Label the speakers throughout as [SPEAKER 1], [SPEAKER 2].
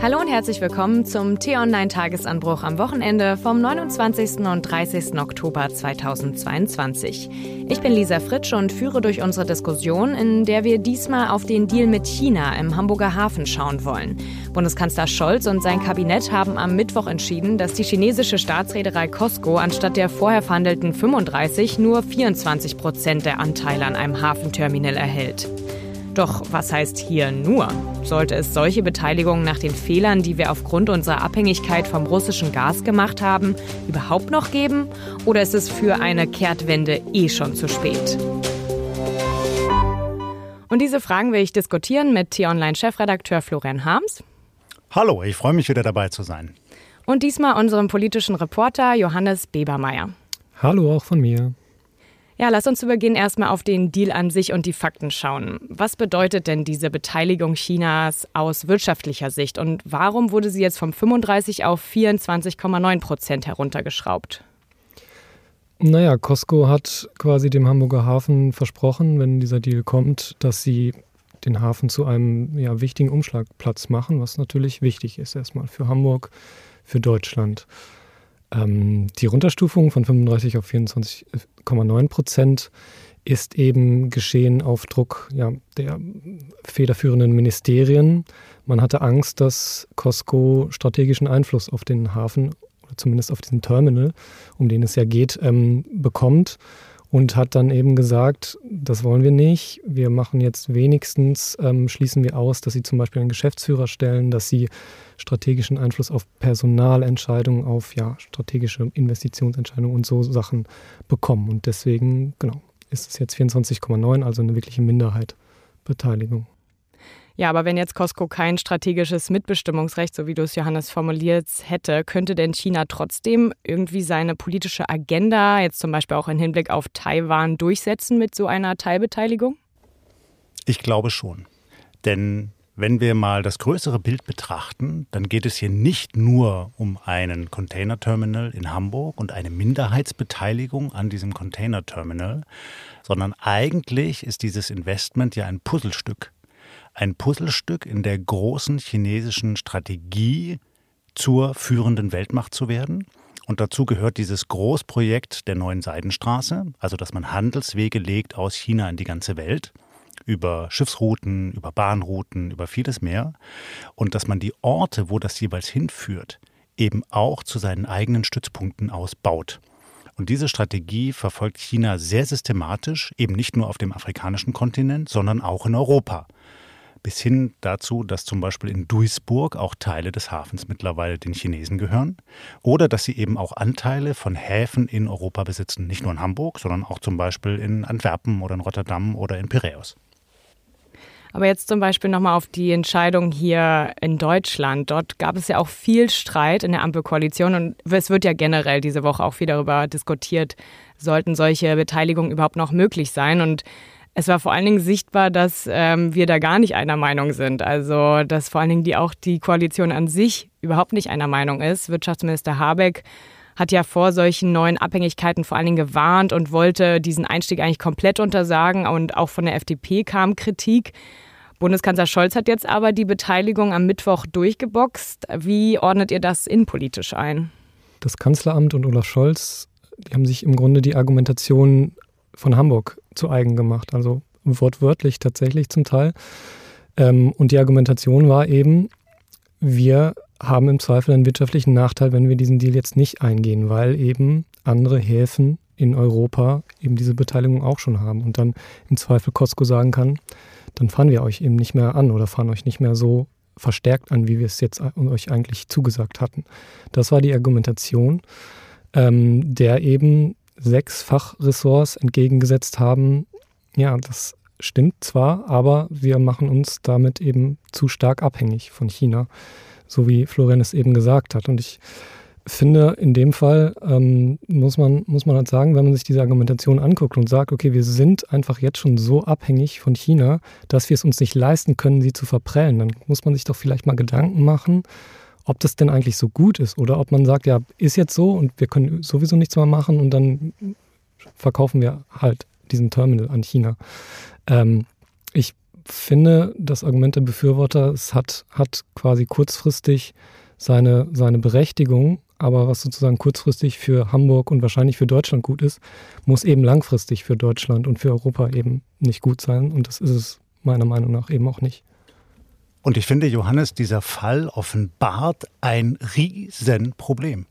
[SPEAKER 1] Hallo und herzlich willkommen zum T-Online-Tagesanbruch am Wochenende vom 29. und 30. Oktober 2022. Ich bin Lisa Fritsch und führe durch unsere Diskussion, in der wir diesmal auf den Deal mit China im Hamburger Hafen schauen wollen. Bundeskanzler Scholz und sein Kabinett haben am Mittwoch entschieden, dass die chinesische Staatsreederei COSCO anstatt der vorher verhandelten 35 nur 24 Prozent der Anteile an einem Hafenterminal erhält. Doch was heißt hier nur? Sollte es solche Beteiligungen nach den Fehlern, die wir aufgrund unserer Abhängigkeit vom russischen Gas gemacht haben, überhaupt noch geben? Oder ist es für eine Kehrtwende eh schon zu spät? Und diese Fragen will ich diskutieren mit T-Online-Chefredakteur Florian Harms.
[SPEAKER 2] Hallo, ich freue mich wieder dabei zu sein.
[SPEAKER 1] Und diesmal unserem politischen Reporter Johannes Bebermeier.
[SPEAKER 3] Hallo auch von mir.
[SPEAKER 1] Ja, lass uns Beginn erstmal auf den Deal an sich und die Fakten schauen. Was bedeutet denn diese Beteiligung Chinas aus wirtschaftlicher Sicht und warum wurde sie jetzt vom 35 auf 24,9 Prozent heruntergeschraubt?
[SPEAKER 3] Naja, Costco hat quasi dem Hamburger Hafen versprochen, wenn dieser Deal kommt, dass sie den Hafen zu einem ja, wichtigen Umschlagplatz machen, was natürlich wichtig ist erstmal für Hamburg, für Deutschland. Ähm, die Runterstufung von 35 auf 24,9 Prozent ist eben geschehen auf Druck ja, der federführenden Ministerien. Man hatte Angst, dass Costco strategischen Einfluss auf den Hafen oder zumindest auf diesen Terminal, um den es ja geht, ähm, bekommt und hat dann eben gesagt, das wollen wir nicht. Wir machen jetzt wenigstens, ähm, schließen wir aus, dass sie zum Beispiel einen Geschäftsführer stellen, dass sie strategischen Einfluss auf Personalentscheidungen, auf ja, strategische Investitionsentscheidungen und so Sachen bekommen. Und deswegen, genau, ist es jetzt 24,9, also eine wirkliche Minderheit
[SPEAKER 1] Ja, aber wenn jetzt Costco kein strategisches Mitbestimmungsrecht, so wie du es Johannes formuliert hätte, könnte denn China trotzdem irgendwie seine politische Agenda, jetzt zum Beispiel auch im Hinblick auf Taiwan, durchsetzen mit so einer Teilbeteiligung?
[SPEAKER 2] Ich glaube schon. Denn wenn wir mal das größere Bild betrachten, dann geht es hier nicht nur um einen Containerterminal in Hamburg und eine Minderheitsbeteiligung an diesem Containerterminal, sondern eigentlich ist dieses Investment ja ein Puzzlestück. Ein Puzzlestück in der großen chinesischen Strategie, zur führenden Weltmacht zu werden. Und dazu gehört dieses Großprojekt der neuen Seidenstraße, also dass man Handelswege legt aus China in die ganze Welt über Schiffsrouten, über Bahnrouten, über vieles mehr. Und dass man die Orte, wo das jeweils hinführt, eben auch zu seinen eigenen Stützpunkten ausbaut. Und diese Strategie verfolgt China sehr systematisch, eben nicht nur auf dem afrikanischen Kontinent, sondern auch in Europa. Bis hin dazu, dass zum Beispiel in Duisburg auch Teile des Hafens mittlerweile den Chinesen gehören. Oder dass sie eben auch Anteile von Häfen in Europa besitzen. Nicht nur in Hamburg, sondern auch zum Beispiel in Antwerpen oder in Rotterdam oder in Piräus.
[SPEAKER 1] Aber jetzt zum Beispiel nochmal auf die Entscheidung hier in Deutschland. Dort gab es ja auch viel Streit in der Ampelkoalition und es wird ja generell diese Woche auch viel darüber diskutiert, sollten solche Beteiligungen überhaupt noch möglich sein. Und es war vor allen Dingen sichtbar, dass ähm, wir da gar nicht einer Meinung sind. Also, dass vor allen Dingen die, auch die Koalition an sich überhaupt nicht einer Meinung ist. Wirtschaftsminister Habeck hat ja vor solchen neuen Abhängigkeiten vor allen Dingen gewarnt und wollte diesen Einstieg eigentlich komplett untersagen. Und auch von der FDP kam Kritik. Bundeskanzler Scholz hat jetzt aber die Beteiligung am Mittwoch durchgeboxt. Wie ordnet ihr das innenpolitisch ein?
[SPEAKER 3] Das Kanzleramt und Olaf Scholz, die haben sich im Grunde die Argumentation von Hamburg zu eigen gemacht, also wortwörtlich tatsächlich zum Teil. Ähm, und die Argumentation war eben, wir haben im Zweifel einen wirtschaftlichen Nachteil, wenn wir diesen Deal jetzt nicht eingehen, weil eben andere Häfen in Europa eben diese Beteiligung auch schon haben und dann im Zweifel Costco sagen kann, dann fahren wir euch eben nicht mehr an oder fahren euch nicht mehr so verstärkt an, wie wir es jetzt euch eigentlich zugesagt hatten. Das war die Argumentation, ähm, der eben sechs Fachressorts entgegengesetzt haben. Ja, das stimmt zwar, aber wir machen uns damit eben zu stark abhängig von China, so wie Florian es eben gesagt hat. Und ich finde, in dem Fall ähm, muss, man, muss man halt sagen, wenn man sich diese Argumentation anguckt und sagt, okay, wir sind einfach jetzt schon so abhängig von China, dass wir es uns nicht leisten können, sie zu verprellen, dann muss man sich doch vielleicht mal Gedanken machen, ob das denn eigentlich so gut ist oder ob man sagt, ja, ist jetzt so und wir können sowieso nichts mehr machen und dann verkaufen wir halt diesen Terminal an China. Ähm, ich finde, das Argument der Befürworter, es hat, hat quasi kurzfristig seine, seine Berechtigung, aber was sozusagen kurzfristig für Hamburg und wahrscheinlich für Deutschland gut ist, muss eben langfristig für Deutschland und für Europa eben nicht gut sein. Und das ist es meiner Meinung nach eben auch nicht.
[SPEAKER 2] Und ich finde, Johannes, dieser Fall offenbart ein Riesenproblem.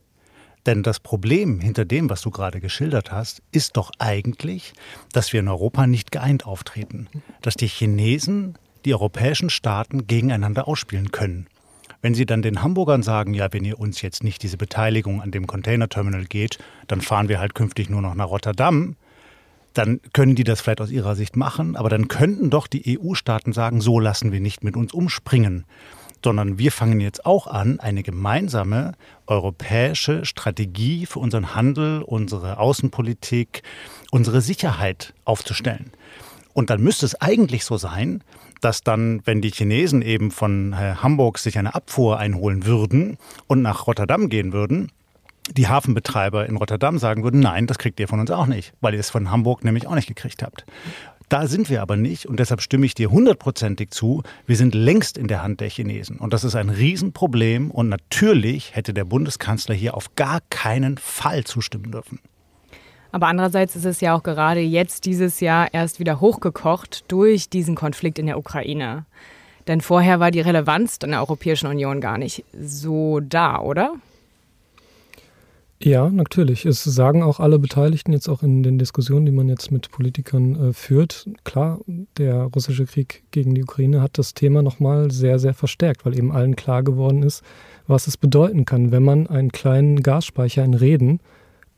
[SPEAKER 2] Denn das Problem hinter dem, was du gerade geschildert hast, ist doch eigentlich, dass wir in Europa nicht geeint auftreten. Dass die Chinesen die europäischen Staaten gegeneinander ausspielen können. Wenn Sie dann den Hamburgern sagen, ja, wenn ihr uns jetzt nicht diese Beteiligung an dem Containerterminal geht, dann fahren wir halt künftig nur noch nach Rotterdam, dann können die das vielleicht aus ihrer Sicht machen, aber dann könnten doch die EU-Staaten sagen, so lassen wir nicht mit uns umspringen, sondern wir fangen jetzt auch an, eine gemeinsame europäische Strategie für unseren Handel, unsere Außenpolitik, unsere Sicherheit aufzustellen. Und dann müsste es eigentlich so sein, dass dann, wenn die Chinesen eben von äh, Hamburg sich eine Abfuhr einholen würden und nach Rotterdam gehen würden, die Hafenbetreiber in Rotterdam sagen würden, nein, das kriegt ihr von uns auch nicht, weil ihr es von Hamburg nämlich auch nicht gekriegt habt. Da sind wir aber nicht und deshalb stimme ich dir hundertprozentig zu. Wir sind längst in der Hand der Chinesen und das ist ein Riesenproblem und natürlich hätte der Bundeskanzler hier auf gar keinen Fall zustimmen dürfen.
[SPEAKER 1] Aber andererseits ist es ja auch gerade jetzt dieses Jahr erst wieder hochgekocht durch diesen Konflikt in der Ukraine. Denn vorher war die Relevanz in der Europäischen Union gar nicht so da, oder?
[SPEAKER 3] Ja, natürlich. Es sagen auch alle Beteiligten jetzt auch in den Diskussionen, die man jetzt mit Politikern äh, führt. Klar, der russische Krieg gegen die Ukraine hat das Thema nochmal sehr, sehr verstärkt, weil eben allen klar geworden ist, was es bedeuten kann, wenn man einen kleinen Gasspeicher in Reden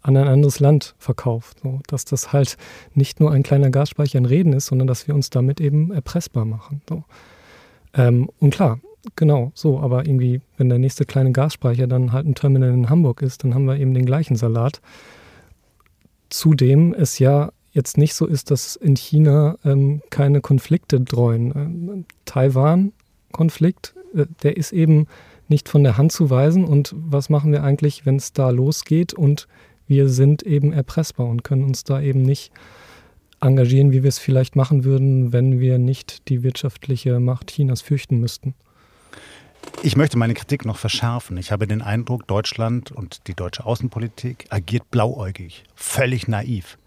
[SPEAKER 3] an ein anderes Land verkauft. So, dass das halt nicht nur ein kleiner Gasspeicher in Reden ist, sondern dass wir uns damit eben erpressbar machen. So. Ähm, und klar, genau so, aber irgendwie, wenn der nächste kleine Gasspeicher dann halt ein Terminal in Hamburg ist, dann haben wir eben den gleichen Salat. Zudem es ja jetzt nicht so ist, dass in China ähm, keine Konflikte dreuen. Ähm, Taiwan-Konflikt, äh, der ist eben nicht von der Hand zu weisen. Und was machen wir eigentlich, wenn es da losgeht und wir sind eben erpressbar und können uns da eben nicht engagieren, wie wir es vielleicht machen würden, wenn wir nicht die wirtschaftliche Macht Chinas fürchten müssten.
[SPEAKER 2] Ich möchte meine Kritik noch verschärfen. Ich habe den Eindruck, Deutschland und die deutsche Außenpolitik agiert blauäugig, völlig naiv.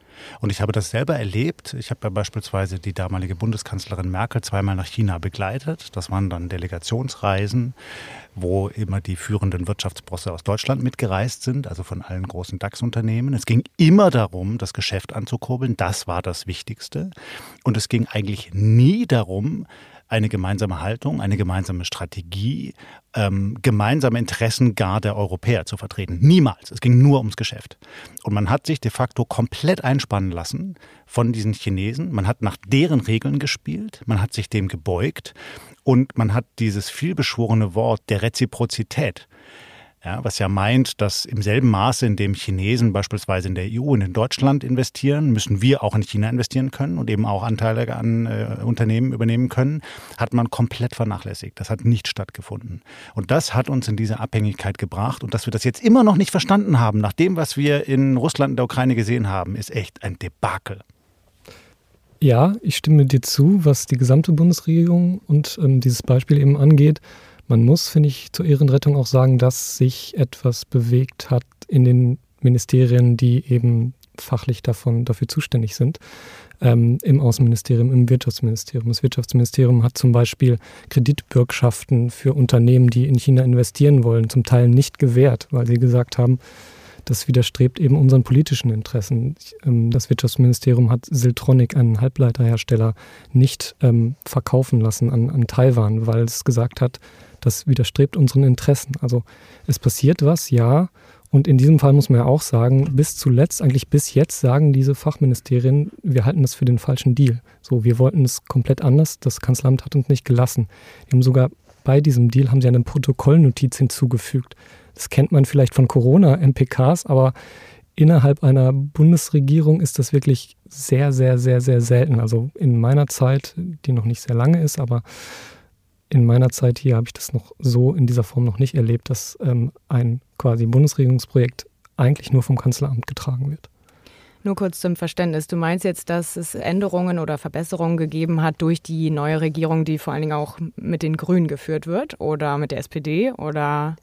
[SPEAKER 2] Und ich habe das selber erlebt. Ich habe ja beispielsweise die damalige Bundeskanzlerin Merkel zweimal nach China begleitet. Das waren dann Delegationsreisen, wo immer die führenden Wirtschaftsbosse aus Deutschland mitgereist sind, also von allen großen DAX-Unternehmen. Es ging immer darum, das Geschäft anzukurbeln. Das war das Wichtigste. Und es ging eigentlich nie darum, eine gemeinsame Haltung, eine gemeinsame Strategie, ähm, gemeinsame Interessen gar der Europäer zu vertreten. Niemals. Es ging nur ums Geschäft. Und man hat sich de facto komplett einspannen lassen von diesen Chinesen. Man hat nach deren Regeln gespielt. Man hat sich dem gebeugt. Und man hat dieses vielbeschworene Wort der Reziprozität ja, was ja meint, dass im selben Maße, in dem Chinesen beispielsweise in der EU und in Deutschland investieren, müssen wir auch in China investieren können und eben auch Anteile an äh, Unternehmen übernehmen können, hat man komplett vernachlässigt. Das hat nicht stattgefunden. Und das hat uns in diese Abhängigkeit gebracht. Und dass wir das jetzt immer noch nicht verstanden haben, nach dem, was wir in Russland und der Ukraine gesehen haben, ist echt ein Debakel.
[SPEAKER 3] Ja, ich stimme dir zu, was die gesamte Bundesregierung und ähm, dieses Beispiel eben angeht. Man muss, finde ich, zur Ehrenrettung auch sagen, dass sich etwas bewegt hat in den Ministerien, die eben fachlich davon, dafür zuständig sind. Ähm, Im Außenministerium, im Wirtschaftsministerium. Das Wirtschaftsministerium hat zum Beispiel Kreditbürgschaften für Unternehmen, die in China investieren wollen, zum Teil nicht gewährt, weil sie gesagt haben, das widerstrebt eben unseren politischen Interessen. Ähm, das Wirtschaftsministerium hat Siltronic, einen Halbleiterhersteller, nicht ähm, verkaufen lassen an, an Taiwan, weil es gesagt hat, das widerstrebt unseren Interessen. Also es passiert was, ja. Und in diesem Fall muss man ja auch sagen, bis zuletzt, eigentlich bis jetzt sagen diese Fachministerien, wir halten das für den falschen Deal. So, wir wollten es komplett anders. Das Kanzleramt hat uns nicht gelassen. Die haben sogar bei diesem Deal haben sie eine Protokollnotiz hinzugefügt. Das kennt man vielleicht von Corona-MPKs, aber innerhalb einer Bundesregierung ist das wirklich sehr, sehr, sehr, sehr selten. Also in meiner Zeit, die noch nicht sehr lange ist, aber in meiner Zeit hier habe ich das noch so in dieser Form noch nicht erlebt, dass ähm, ein quasi Bundesregierungsprojekt eigentlich nur vom Kanzleramt getragen wird.
[SPEAKER 1] Nur kurz zum Verständnis. Du meinst jetzt, dass es Änderungen oder Verbesserungen gegeben hat durch die neue Regierung, die vor allen Dingen auch mit den Grünen geführt wird oder mit der SPD oder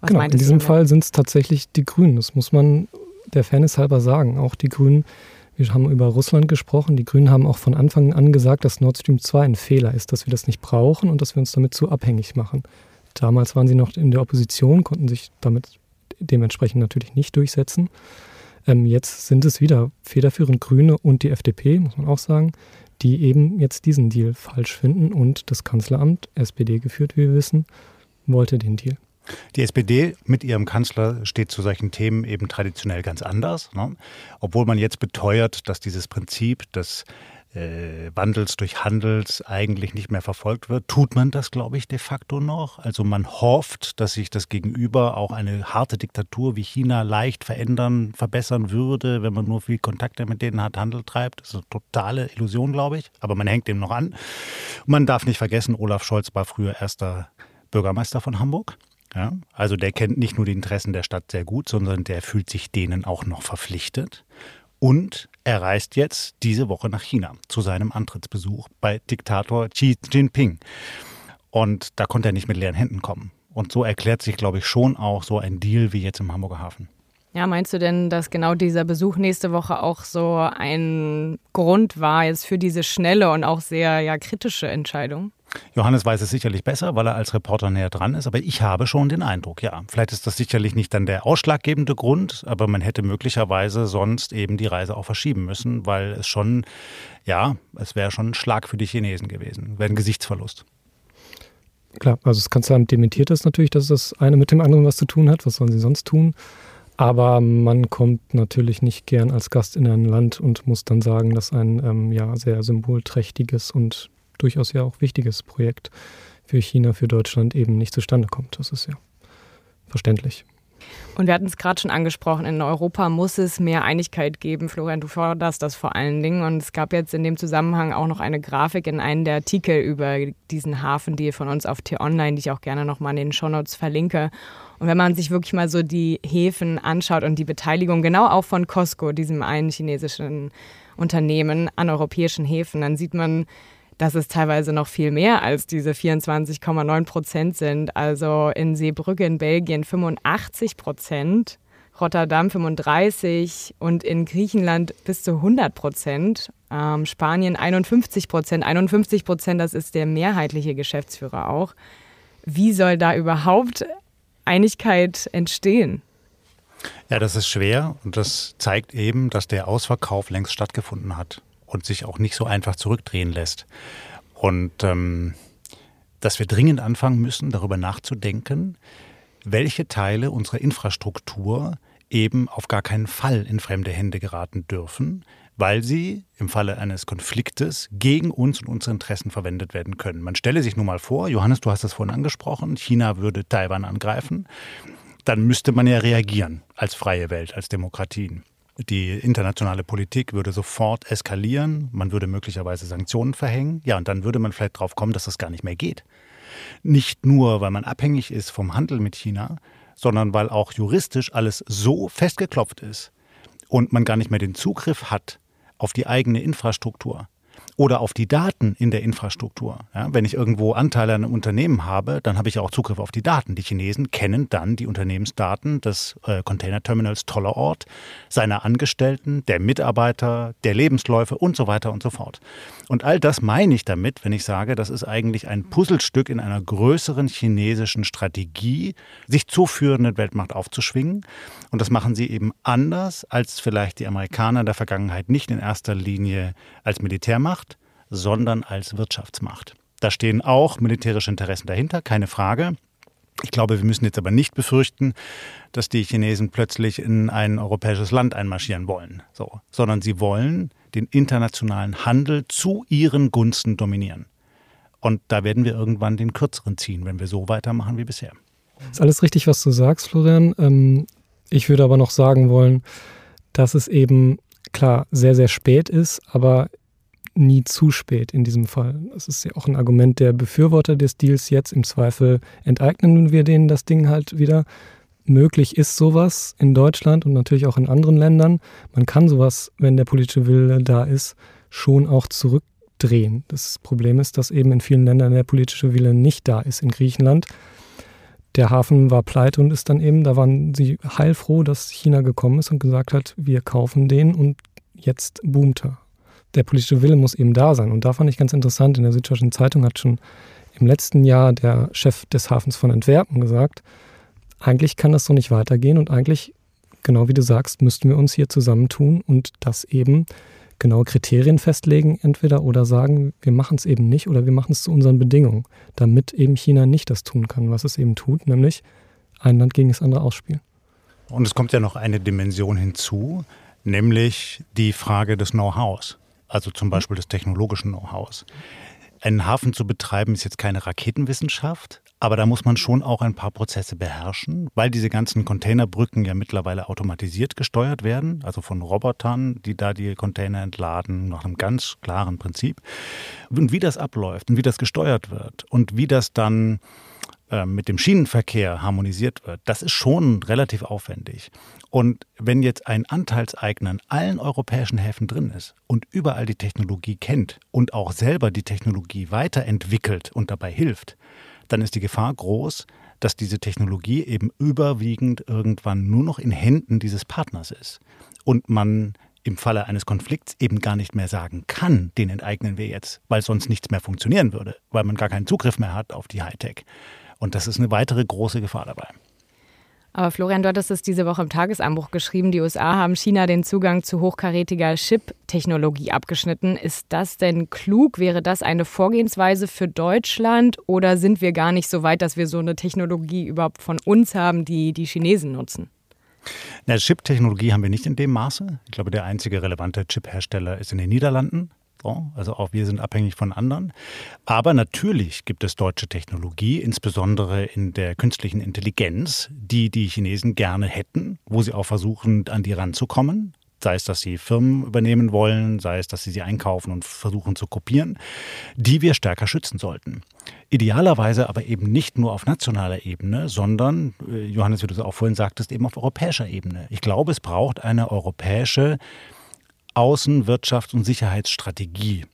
[SPEAKER 3] was genau, in diesem Fall sind es tatsächlich die Grünen. Das muss man der Fairness halber sagen. Auch die Grünen, wir haben über Russland gesprochen, die Grünen haben auch von Anfang an gesagt, dass Nord Stream 2 ein Fehler ist, dass wir das nicht brauchen und dass wir uns damit zu abhängig machen. Damals waren sie noch in der Opposition, konnten sich damit dementsprechend natürlich nicht durchsetzen. Ähm, jetzt sind es wieder federführend Grüne und die FDP, muss man auch sagen, die eben jetzt diesen Deal falsch finden und das Kanzleramt, SPD geführt, wie wir wissen, wollte den Deal.
[SPEAKER 2] Die SPD mit ihrem Kanzler steht zu solchen Themen eben traditionell ganz anders. Ne? Obwohl man jetzt beteuert, dass dieses Prinzip des äh, Wandels durch Handels eigentlich nicht mehr verfolgt wird, tut man das, glaube ich, de facto noch. Also man hofft, dass sich das Gegenüber auch eine harte Diktatur wie China leicht verändern, verbessern würde, wenn man nur viel Kontakte mit denen hat, Handel treibt. Das ist eine totale Illusion, glaube ich. Aber man hängt dem noch an. man darf nicht vergessen, Olaf Scholz war früher erster Bürgermeister von Hamburg. Ja, also der kennt nicht nur die Interessen der Stadt sehr gut, sondern der fühlt sich denen auch noch verpflichtet. Und er reist jetzt diese Woche nach China zu seinem Antrittsbesuch bei Diktator Xi Jinping. Und da konnte er nicht mit leeren Händen kommen. Und so erklärt sich, glaube ich, schon auch so ein Deal wie jetzt im Hamburger Hafen.
[SPEAKER 1] Ja, meinst du denn, dass genau dieser Besuch nächste Woche auch so ein Grund war jetzt für diese schnelle und auch sehr ja, kritische Entscheidung?
[SPEAKER 2] Johannes weiß es sicherlich besser, weil er als Reporter näher dran ist, aber ich habe schon den Eindruck, ja. Vielleicht ist das sicherlich nicht dann der ausschlaggebende Grund, aber man hätte möglicherweise sonst eben die Reise auch verschieben müssen, weil es schon, ja, es wäre schon ein Schlag für die Chinesen gewesen, wäre ein Gesichtsverlust.
[SPEAKER 3] Klar, also das Kanzleramt dementiert das natürlich, dass das eine mit dem anderen was zu tun hat. Was sollen sie sonst tun? Aber man kommt natürlich nicht gern als Gast in ein Land und muss dann sagen, dass ein ähm, ja, sehr symbolträchtiges und durchaus ja auch wichtiges Projekt für China, für Deutschland eben nicht zustande kommt. Das ist ja verständlich.
[SPEAKER 1] Und wir hatten es gerade schon angesprochen, in Europa muss es mehr Einigkeit geben. Florian, du forderst das vor allen Dingen. Und es gab jetzt in dem Zusammenhang auch noch eine Grafik in einem der Artikel über diesen Hafendeal von uns auf T-Online, die ich auch gerne nochmal in den Shownotes verlinke. Und wenn man sich wirklich mal so die Häfen anschaut und die Beteiligung genau auch von Costco, diesem einen chinesischen Unternehmen an europäischen Häfen, dann sieht man, dass es teilweise noch viel mehr als diese 24,9 Prozent sind. Also in Seebrücke in Belgien 85 Prozent, Rotterdam 35 und in Griechenland bis zu 100 Prozent. Ähm, Spanien 51 Prozent. 51 Prozent, das ist der mehrheitliche Geschäftsführer auch. Wie soll da überhaupt Einigkeit entstehen?
[SPEAKER 2] Ja, das ist schwer und das zeigt eben, dass der Ausverkauf längst stattgefunden hat und sich auch nicht so einfach zurückdrehen lässt. Und ähm, dass wir dringend anfangen müssen, darüber nachzudenken, welche Teile unserer Infrastruktur eben auf gar keinen Fall in fremde Hände geraten dürfen, weil sie im Falle eines Konfliktes gegen uns und unsere Interessen verwendet werden können. Man stelle sich nun mal vor, Johannes, du hast das vorhin angesprochen, China würde Taiwan angreifen, dann müsste man ja reagieren als freie Welt, als Demokratien. Die internationale Politik würde sofort eskalieren, man würde möglicherweise Sanktionen verhängen, ja, und dann würde man vielleicht darauf kommen, dass das gar nicht mehr geht. Nicht nur, weil man abhängig ist vom Handel mit China, sondern weil auch juristisch alles so festgeklopft ist und man gar nicht mehr den Zugriff hat auf die eigene Infrastruktur, oder auf die Daten in der Infrastruktur. Ja, wenn ich irgendwo Anteile an einem Unternehmen habe, dann habe ich auch Zugriff auf die Daten. Die Chinesen kennen dann die Unternehmensdaten des äh, Containerterminals Tollerort, seiner Angestellten, der Mitarbeiter, der Lebensläufe und so weiter und so fort. Und all das meine ich damit, wenn ich sage, das ist eigentlich ein Puzzlestück in einer größeren chinesischen Strategie, sich zur führenden Weltmacht aufzuschwingen. Und das machen sie eben anders, als vielleicht die Amerikaner in der Vergangenheit nicht in erster Linie als Militärmacht, sondern als Wirtschaftsmacht. Da stehen auch militärische Interessen dahinter, keine Frage. Ich glaube, wir müssen jetzt aber nicht befürchten, dass die Chinesen plötzlich in ein europäisches Land einmarschieren wollen, so, sondern sie wollen den internationalen Handel zu ihren Gunsten dominieren. Und da werden wir irgendwann den kürzeren ziehen, wenn wir so weitermachen wie bisher.
[SPEAKER 3] Ist alles richtig, was du sagst, Florian. Ähm, ich würde aber noch sagen wollen, dass es eben klar sehr, sehr spät ist, aber nie zu spät in diesem Fall. Das ist ja auch ein Argument der Befürworter des Deals jetzt. Im Zweifel enteignen wir denen das Ding halt wieder. möglich ist sowas in Deutschland und natürlich auch in anderen Ländern. Man kann sowas, wenn der politische Wille da ist, schon auch zurückdrehen. Das Problem ist, dass eben in vielen Ländern der politische Wille nicht da ist. In Griechenland, der Hafen war pleite und ist dann eben, da waren sie heilfroh, dass China gekommen ist und gesagt hat, wir kaufen den und jetzt boomt er. Der politische Wille muss eben da sein. Und da fand ich ganz interessant, in der Süddeutschen Zeitung hat schon im letzten Jahr der Chef des Hafens von Antwerpen gesagt, eigentlich kann das so nicht weitergehen und eigentlich, genau wie du sagst, müssten wir uns hier zusammentun und das eben genaue Kriterien festlegen, entweder oder sagen, wir machen es eben nicht oder wir machen es zu unseren Bedingungen, damit eben China nicht das tun kann, was es eben tut, nämlich ein Land gegen das andere ausspielen.
[SPEAKER 2] Und es kommt ja noch eine Dimension hinzu, nämlich die Frage des Know-hows, also zum Beispiel des technologischen Know-hows. Einen Hafen zu betreiben ist jetzt keine Raketenwissenschaft, aber da muss man schon auch ein paar Prozesse beherrschen, weil diese ganzen Containerbrücken ja mittlerweile automatisiert gesteuert werden, also von Robotern, die da die Container entladen, nach einem ganz klaren Prinzip. Und wie das abläuft und wie das gesteuert wird und wie das dann mit dem Schienenverkehr harmonisiert wird, das ist schon relativ aufwendig. Und wenn jetzt ein Anteilseigner in allen europäischen Häfen drin ist und überall die Technologie kennt und auch selber die Technologie weiterentwickelt und dabei hilft, dann ist die Gefahr groß, dass diese Technologie eben überwiegend irgendwann nur noch in Händen dieses Partners ist. Und man im Falle eines Konflikts eben gar nicht mehr sagen kann, den enteignen wir jetzt, weil sonst nichts mehr funktionieren würde, weil man gar keinen Zugriff mehr hat auf die Hightech. Und das ist eine weitere große Gefahr dabei.
[SPEAKER 1] Aber Florian, du hattest es diese Woche im Tagesanbruch geschrieben, die USA haben China den Zugang zu hochkarätiger Chip-Technologie abgeschnitten. Ist das denn klug? Wäre das eine Vorgehensweise für Deutschland oder sind wir gar nicht so weit, dass wir so eine Technologie überhaupt von uns haben, die die Chinesen nutzen?
[SPEAKER 2] Chip-Technologie haben wir nicht in dem Maße. Ich glaube, der einzige relevante Chip-Hersteller ist in den Niederlanden. Also auch wir sind abhängig von anderen. Aber natürlich gibt es deutsche Technologie, insbesondere in der künstlichen Intelligenz, die die Chinesen gerne hätten, wo sie auch versuchen, an die ranzukommen. Sei es, dass sie Firmen übernehmen wollen, sei es, dass sie sie einkaufen und versuchen zu kopieren, die wir stärker schützen sollten. Idealerweise aber eben nicht nur auf nationaler Ebene, sondern, äh, Johannes, wie du es auch vorhin sagtest, eben auf europäischer Ebene. Ich glaube, es braucht eine europäische Außen-, Wirtschafts- und Sicherheitsstrategie,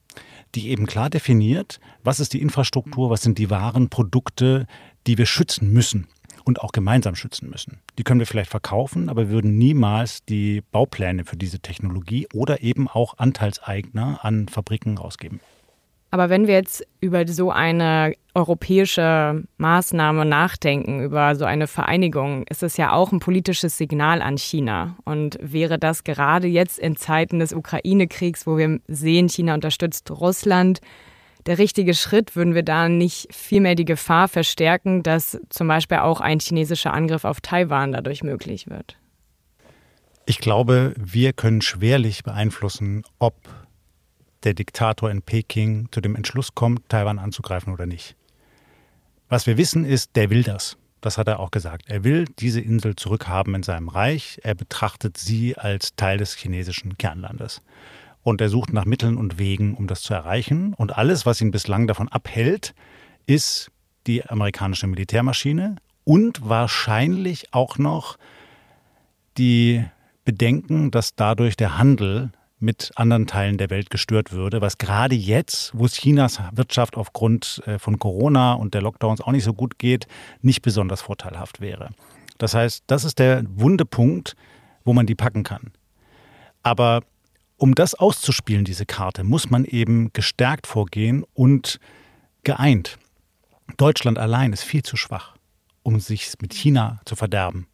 [SPEAKER 2] die eben klar definiert, was ist die Infrastruktur, was sind die wahren Produkte, die wir schützen müssen und auch gemeinsam schützen müssen. Die können wir vielleicht verkaufen, aber wir würden niemals die Baupläne für diese Technologie oder eben auch Anteilseigner an Fabriken rausgeben.
[SPEAKER 1] Aber wenn wir jetzt über so eine europäische Maßnahme nachdenken, über so eine Vereinigung, ist es ja auch ein politisches Signal an China. Und wäre das gerade jetzt in Zeiten des Ukraine-Kriegs, wo wir sehen, China unterstützt Russland, der richtige Schritt? Würden wir da nicht vielmehr die Gefahr verstärken, dass zum Beispiel auch ein chinesischer Angriff auf Taiwan dadurch möglich wird?
[SPEAKER 2] Ich glaube, wir können schwerlich beeinflussen, ob der Diktator in Peking zu dem Entschluss kommt, Taiwan anzugreifen oder nicht. Was wir wissen ist, der will das. Das hat er auch gesagt. Er will diese Insel zurückhaben in seinem Reich. Er betrachtet sie als Teil des chinesischen Kernlandes. Und er sucht nach Mitteln und Wegen, um das zu erreichen. Und alles, was ihn bislang davon abhält, ist die amerikanische Militärmaschine und wahrscheinlich auch noch die Bedenken, dass dadurch der Handel mit anderen Teilen der Welt gestört würde, was gerade jetzt, wo es Chinas Wirtschaft aufgrund äh, von Corona und der Lockdowns auch nicht so gut geht, nicht besonders vorteilhaft wäre. Das heißt, das ist der wunde Punkt, wo man die packen kann. Aber um das auszuspielen, diese Karte, muss man eben gestärkt vorgehen und geeint. Deutschland allein ist viel zu schwach, um sich mit China zu verderben.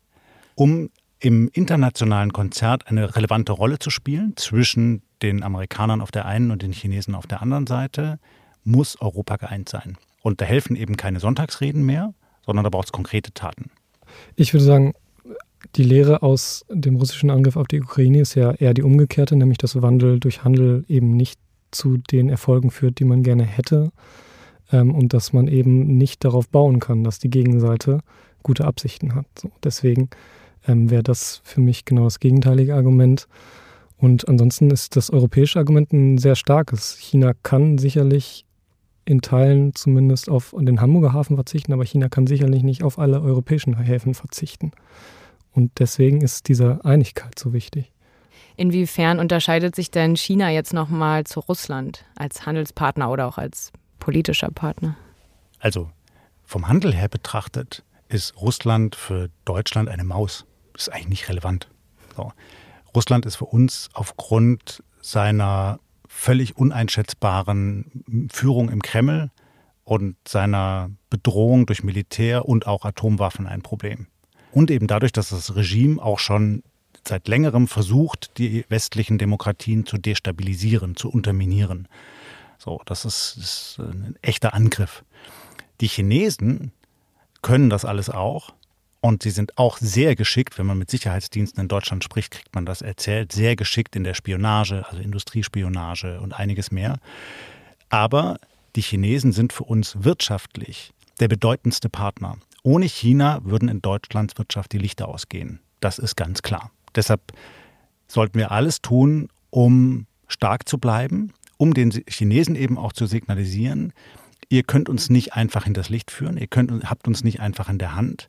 [SPEAKER 2] Um im internationalen Konzert eine relevante Rolle zu spielen zwischen den Amerikanern auf der einen und den Chinesen auf der anderen Seite, muss Europa geeint sein. Und da helfen eben keine Sonntagsreden mehr, sondern da braucht es konkrete Taten.
[SPEAKER 3] Ich würde sagen, die Lehre aus dem russischen Angriff auf die Ukraine ist ja eher die umgekehrte, nämlich dass Wandel durch Handel eben nicht zu den Erfolgen führt, die man gerne hätte. Ähm, und dass man eben nicht darauf bauen kann, dass die Gegenseite gute Absichten hat. So, deswegen ähm, wäre das für mich genau das gegenteilige Argument. Und ansonsten ist das europäische Argument ein sehr starkes. China kann sicherlich in Teilen zumindest auf den Hamburger Hafen verzichten, aber China kann sicherlich nicht auf alle europäischen Häfen verzichten. Und deswegen ist diese Einigkeit so wichtig.
[SPEAKER 1] Inwiefern unterscheidet sich denn China jetzt nochmal zu Russland als Handelspartner oder auch als politischer Partner?
[SPEAKER 2] Also vom Handel her betrachtet ist Russland für Deutschland eine Maus. Ist eigentlich nicht relevant. So. Russland ist für uns aufgrund seiner völlig uneinschätzbaren Führung im Kreml und seiner Bedrohung durch Militär und auch Atomwaffen ein Problem. Und eben dadurch, dass das Regime auch schon seit längerem versucht, die westlichen Demokratien zu destabilisieren, zu unterminieren. So, das ist, ist ein echter Angriff. Die Chinesen können das alles auch. Und sie sind auch sehr geschickt, wenn man mit Sicherheitsdiensten in Deutschland spricht, kriegt man das erzählt, sehr geschickt in der Spionage, also Industriespionage und einiges mehr. Aber die Chinesen sind für uns wirtschaftlich der bedeutendste Partner. Ohne China würden in Deutschlands Wirtschaft die Lichter ausgehen. Das ist ganz klar. Deshalb sollten wir alles tun, um stark zu bleiben, um den Chinesen eben auch zu signalisieren, ihr könnt uns nicht einfach hinters Licht führen, ihr könnt, habt uns nicht einfach in der Hand.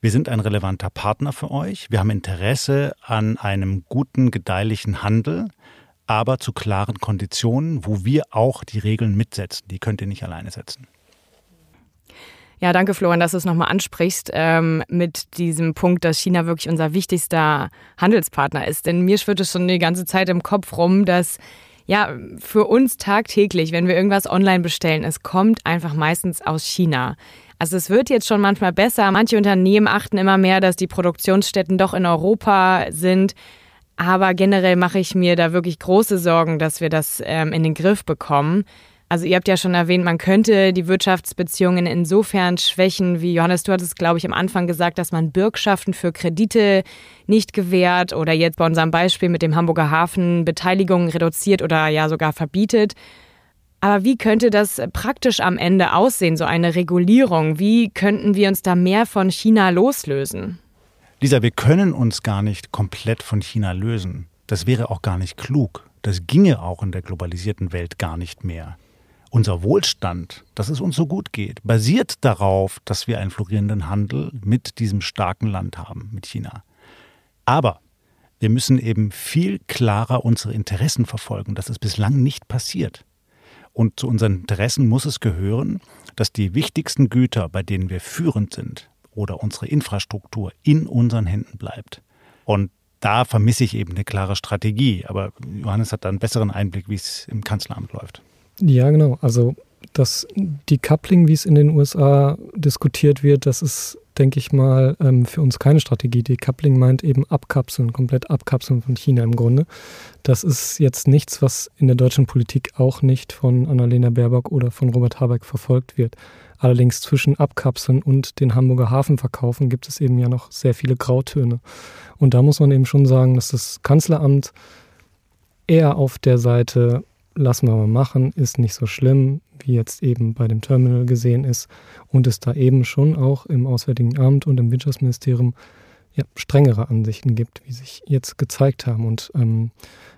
[SPEAKER 2] Wir sind ein relevanter Partner für euch. Wir haben Interesse an einem guten, gedeihlichen Handel, aber zu klaren Konditionen, wo wir auch die Regeln mitsetzen. Die könnt ihr nicht alleine setzen.
[SPEAKER 1] Ja, danke Florian, dass du es nochmal ansprichst ähm, mit diesem Punkt, dass China wirklich unser wichtigster Handelspartner ist. Denn mir schwirrt es schon die ganze Zeit im Kopf rum, dass ja für uns tagtäglich, wenn wir irgendwas online bestellen, es kommt einfach meistens aus China. Also es wird jetzt schon manchmal besser. Manche Unternehmen achten immer mehr, dass die Produktionsstätten doch in Europa sind. Aber generell mache ich mir da wirklich große Sorgen, dass wir das ähm, in den Griff bekommen. Also ihr habt ja schon erwähnt, man könnte die Wirtschaftsbeziehungen insofern schwächen, wie Johannes, du hattest, glaube ich, am Anfang gesagt, dass man Bürgschaften für Kredite nicht gewährt oder jetzt bei unserem Beispiel mit dem Hamburger Hafen Beteiligungen reduziert oder ja sogar verbietet. Aber wie könnte das praktisch am Ende aussehen, so eine Regulierung? Wie könnten wir uns da mehr von China loslösen?
[SPEAKER 2] Lisa, wir können uns gar nicht komplett von China lösen. Das wäre auch gar nicht klug. Das ginge auch in der globalisierten Welt gar nicht mehr unser Wohlstand, dass es uns so gut geht, basiert darauf, dass wir einen florierenden Handel mit diesem starken Land haben, mit China. Aber wir müssen eben viel klarer unsere Interessen verfolgen. Das ist bislang nicht passiert. Und zu unseren Interessen muss es gehören, dass die wichtigsten Güter, bei denen wir führend sind, oder unsere Infrastruktur in unseren Händen bleibt. Und da vermisse ich eben eine klare Strategie. Aber Johannes hat da einen besseren Einblick, wie es im Kanzleramt läuft.
[SPEAKER 3] Ja, genau. Also das Decoupling, wie es in den USA diskutiert wird, das ist, denke ich mal, ähm, für uns keine Strategie. Decoupling meint eben abkapseln, komplett abkapseln von China im Grunde. Das ist jetzt nichts, was in der deutschen Politik auch nicht von Annalena Baerbock oder von Robert Habeck verfolgt wird. Allerdings zwischen Abkapseln und den Hamburger Hafen verkaufen gibt es eben ja noch sehr viele Grautöne. Und da muss man eben schon sagen, dass das Kanzleramt eher auf der Seite lassen wir mal machen, ist nicht so schlimm, wie jetzt eben bei dem Terminal gesehen ist und es da eben schon auch im Auswärtigen Amt und im Wirtschaftsministerium ja, strengere Ansichten gibt, wie sich jetzt gezeigt haben. Und ähm,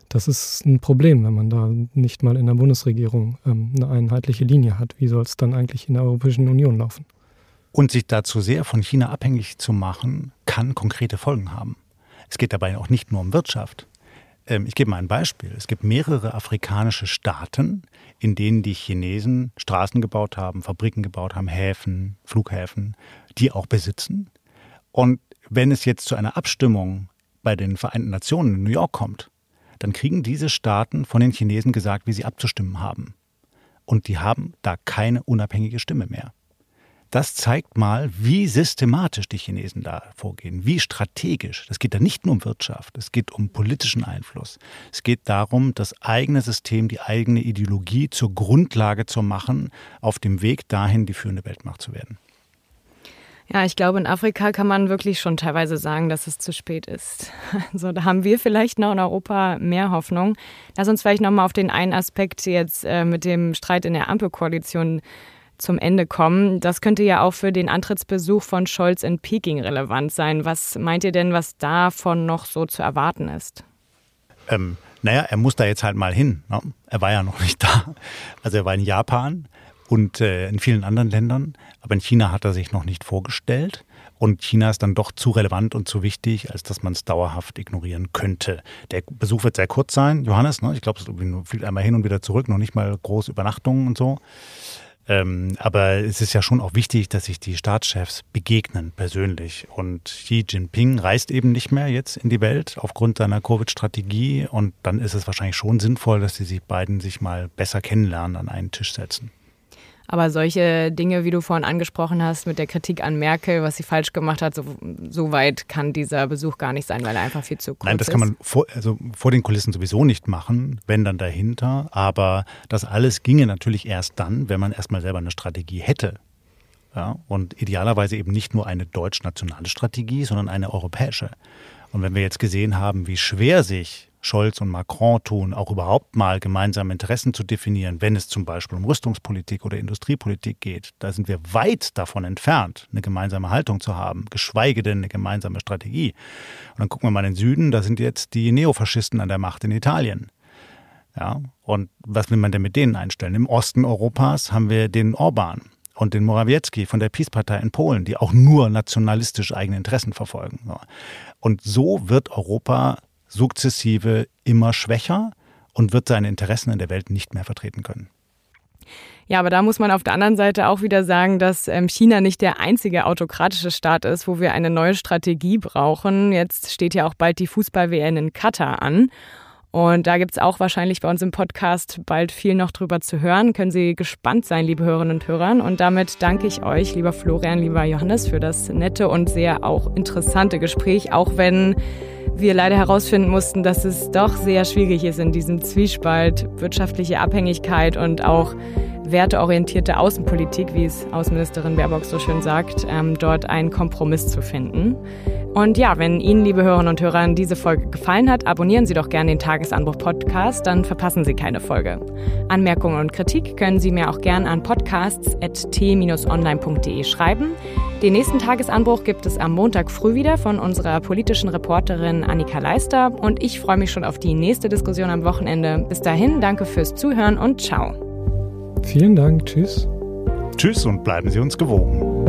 [SPEAKER 3] das ist ein Problem, wenn man da nicht mal in der Bundesregierung ähm, eine einheitliche Linie hat. Wie soll es dann eigentlich in der Europäischen Union laufen?
[SPEAKER 2] Und sich dazu sehr von China abhängig zu machen, kann konkrete Folgen haben. Es geht dabei auch nicht nur um Wirtschaft. Ähm, ich gebe mal ein Beispiel. Es gibt mehrere afrikanische Staaten, in denen die Chinesen Straßen gebaut haben, Fabriken gebaut haben, Häfen, Flughäfen, die auch besitzen. Und wenn es jetzt zu einer Abstimmung bei den Vereinten Nationen in New York kommt, dann kriegen diese Staaten von den Chinesen gesagt, wie sie abzustimmen haben. Und die haben da keine unabhängige Stimme mehr. Das zeigt mal, wie systematisch die Chinesen da vorgehen, wie strategisch. Es geht da nicht nur um Wirtschaft, es geht um politischen Einfluss. Es geht darum, das eigene System, die eigene Ideologie zur Grundlage zu machen, auf dem Weg dahin, die führende Weltmacht zu werden.
[SPEAKER 1] Ja, ich glaube, in Afrika kann man wirklich schon teilweise sagen, dass es zu spät ist. Also da haben wir vielleicht noch in Europa mehr Hoffnung. Lass uns vielleicht noch mal auf den einen Aspekt jetzt äh, mit dem Streit in der Ampelkoalition zum Ende kommen. Das könnte ja auch für den Antrittsbesuch von Scholz in Peking relevant sein. Was meint ihr denn, was davon noch so zu erwarten ist?
[SPEAKER 2] Ähm, naja, er muss da jetzt halt mal hin. Ne? Er war ja noch nicht da. Also er war in Japan und äh, in vielen anderen Ländern. Aber in China hat er sich noch nicht vorgestellt. Und China ist dann doch zu relevant und zu wichtig, als dass man es dauerhaft ignorieren könnte. Der Besuch wird sehr kurz sein, Johannes. Ne? Ich glaube, es fliegt einmal hin und wieder zurück, noch nicht mal große Übernachtungen und so. Ähm, aber es ist ja schon auch wichtig, dass sich die Staatschefs begegnen persönlich. Und Xi Jinping reist eben nicht mehr jetzt in die Welt aufgrund seiner Covid-Strategie. Und dann ist es wahrscheinlich schon sinnvoll, dass die sich beiden sich mal besser kennenlernen, an einen Tisch setzen.
[SPEAKER 1] Aber solche Dinge, wie du vorhin angesprochen hast, mit der Kritik an Merkel, was sie falsch gemacht hat, so, so weit kann dieser Besuch gar nicht sein, weil er einfach viel zu kurz ist.
[SPEAKER 2] Nein, das kann man vor, also vor den Kulissen sowieso nicht machen, wenn dann dahinter. Aber das alles ginge natürlich erst dann, wenn man erstmal selber eine Strategie hätte. Ja, und idealerweise eben nicht nur eine deutsch-nationale Strategie, sondern eine europäische. Und wenn wir jetzt gesehen haben, wie schwer sich Scholz und Macron tun, auch überhaupt mal gemeinsame Interessen zu definieren, wenn es zum Beispiel um Rüstungspolitik oder Industriepolitik geht. Da sind wir weit davon entfernt, eine gemeinsame Haltung zu haben, geschweige denn eine gemeinsame Strategie. Und dann gucken wir mal in den Süden, da sind jetzt die Neofaschisten an der Macht in Italien. Ja, und was will man denn mit denen einstellen? Im Osten Europas haben wir den Orban und den Morawiecki von der Peace-Partei in Polen, die auch nur nationalistisch eigene Interessen verfolgen. Und so wird Europa sukzessive immer schwächer und wird seine Interessen in der Welt nicht mehr vertreten können.
[SPEAKER 1] Ja, aber da muss man auf der anderen Seite auch wieder sagen, dass ähm, China nicht der einzige autokratische Staat ist, wo wir eine neue Strategie brauchen. Jetzt steht ja auch bald die Fußball-WN in Katar an. Und da gibt es auch wahrscheinlich bei uns im Podcast bald viel noch drüber zu hören. Können Sie gespannt sein, liebe Hörerinnen und Hörer. Und damit danke ich euch, lieber Florian, lieber Johannes, für das nette und sehr auch interessante Gespräch, auch wenn wir leider herausfinden mussten, dass es doch sehr schwierig ist in diesem Zwiespalt wirtschaftliche Abhängigkeit und auch werteorientierte Außenpolitik, wie es Außenministerin Baerbock so schön sagt, ähm, dort einen Kompromiss zu finden. Und ja, wenn Ihnen, liebe Hörerinnen und Hörer, diese Folge gefallen hat, abonnieren Sie doch gerne den Tagesanbruch-Podcast, dann verpassen Sie keine Folge. Anmerkungen und Kritik können Sie mir auch gerne an podcasts.t-online.de schreiben. Den nächsten Tagesanbruch gibt es am Montag früh wieder von unserer politischen Reporterin Annika Leister und ich freue mich schon auf die nächste Diskussion am Wochenende. Bis dahin, danke fürs Zuhören und ciao.
[SPEAKER 3] Vielen Dank, tschüss.
[SPEAKER 2] Tschüss und bleiben Sie uns gewogen.